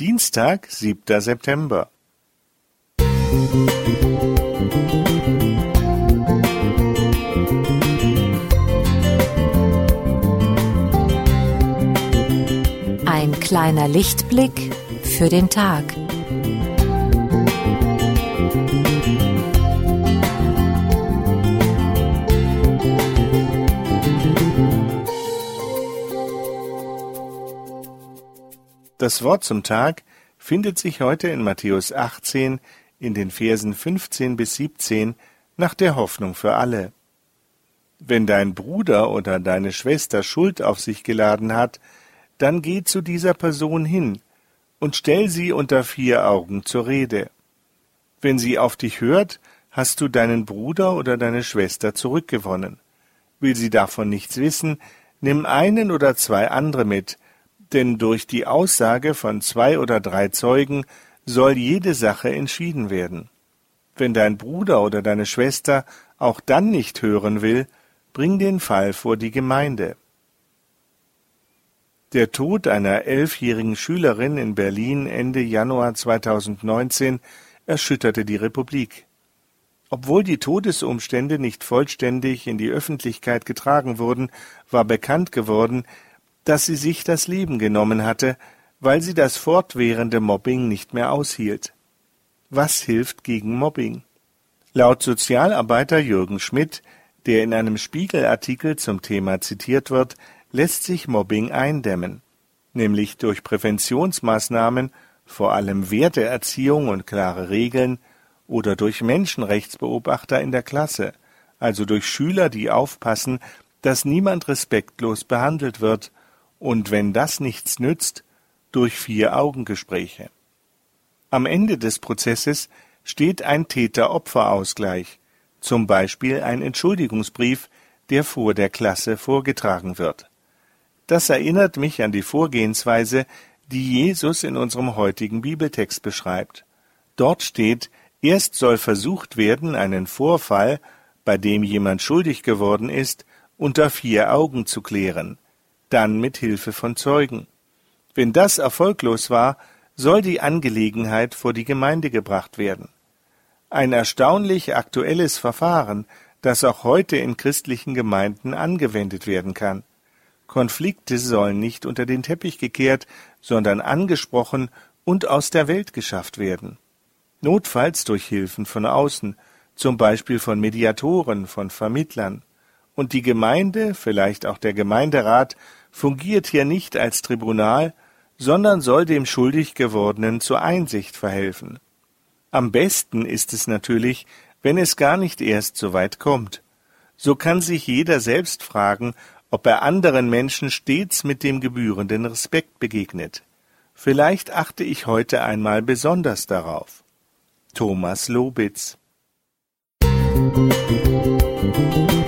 Dienstag, siebter September. Ein kleiner Lichtblick für den Tag. Das Wort zum Tag findet sich heute in Matthäus 18 in den Versen 15 bis 17 nach der Hoffnung für alle. Wenn dein Bruder oder deine Schwester Schuld auf sich geladen hat, dann geh zu dieser Person hin und stell sie unter vier Augen zur Rede. Wenn sie auf dich hört, hast du deinen Bruder oder deine Schwester zurückgewonnen. Will sie davon nichts wissen, nimm einen oder zwei andere mit, denn durch die Aussage von zwei oder drei Zeugen soll jede Sache entschieden werden. Wenn dein Bruder oder deine Schwester auch dann nicht hören will, bring den Fall vor die Gemeinde. Der Tod einer elfjährigen Schülerin in Berlin Ende Januar 2019 erschütterte die Republik. Obwohl die Todesumstände nicht vollständig in die Öffentlichkeit getragen wurden, war bekannt geworden, dass sie sich das Leben genommen hatte, weil sie das fortwährende Mobbing nicht mehr aushielt. Was hilft gegen Mobbing? Laut Sozialarbeiter Jürgen Schmidt, der in einem Spiegelartikel zum Thema zitiert wird, lässt sich Mobbing eindämmen, nämlich durch Präventionsmaßnahmen, vor allem Werteerziehung und klare Regeln, oder durch Menschenrechtsbeobachter in der Klasse, also durch Schüler, die aufpassen, dass niemand respektlos behandelt wird und wenn das nichts nützt, durch Vier-Augen-Gespräche. Am Ende des Prozesses steht ein Täter-Opfer-Ausgleich, zum Beispiel ein Entschuldigungsbrief, der vor der Klasse vorgetragen wird. Das erinnert mich an die Vorgehensweise, die Jesus in unserem heutigen Bibeltext beschreibt. Dort steht, erst soll versucht werden, einen Vorfall, bei dem jemand schuldig geworden ist, unter vier Augen zu klären dann mit Hilfe von Zeugen. Wenn das erfolglos war, soll die Angelegenheit vor die Gemeinde gebracht werden. Ein erstaunlich aktuelles Verfahren, das auch heute in christlichen Gemeinden angewendet werden kann. Konflikte sollen nicht unter den Teppich gekehrt, sondern angesprochen und aus der Welt geschafft werden. Notfalls durch Hilfen von außen, zum Beispiel von Mediatoren, von Vermittlern. Und die Gemeinde, vielleicht auch der Gemeinderat, fungiert hier nicht als Tribunal, sondern soll dem schuldig gewordenen zur Einsicht verhelfen. Am besten ist es natürlich, wenn es gar nicht erst so weit kommt. So kann sich jeder selbst fragen, ob er anderen Menschen stets mit dem gebührenden Respekt begegnet. Vielleicht achte ich heute einmal besonders darauf. Thomas Lobitz Musik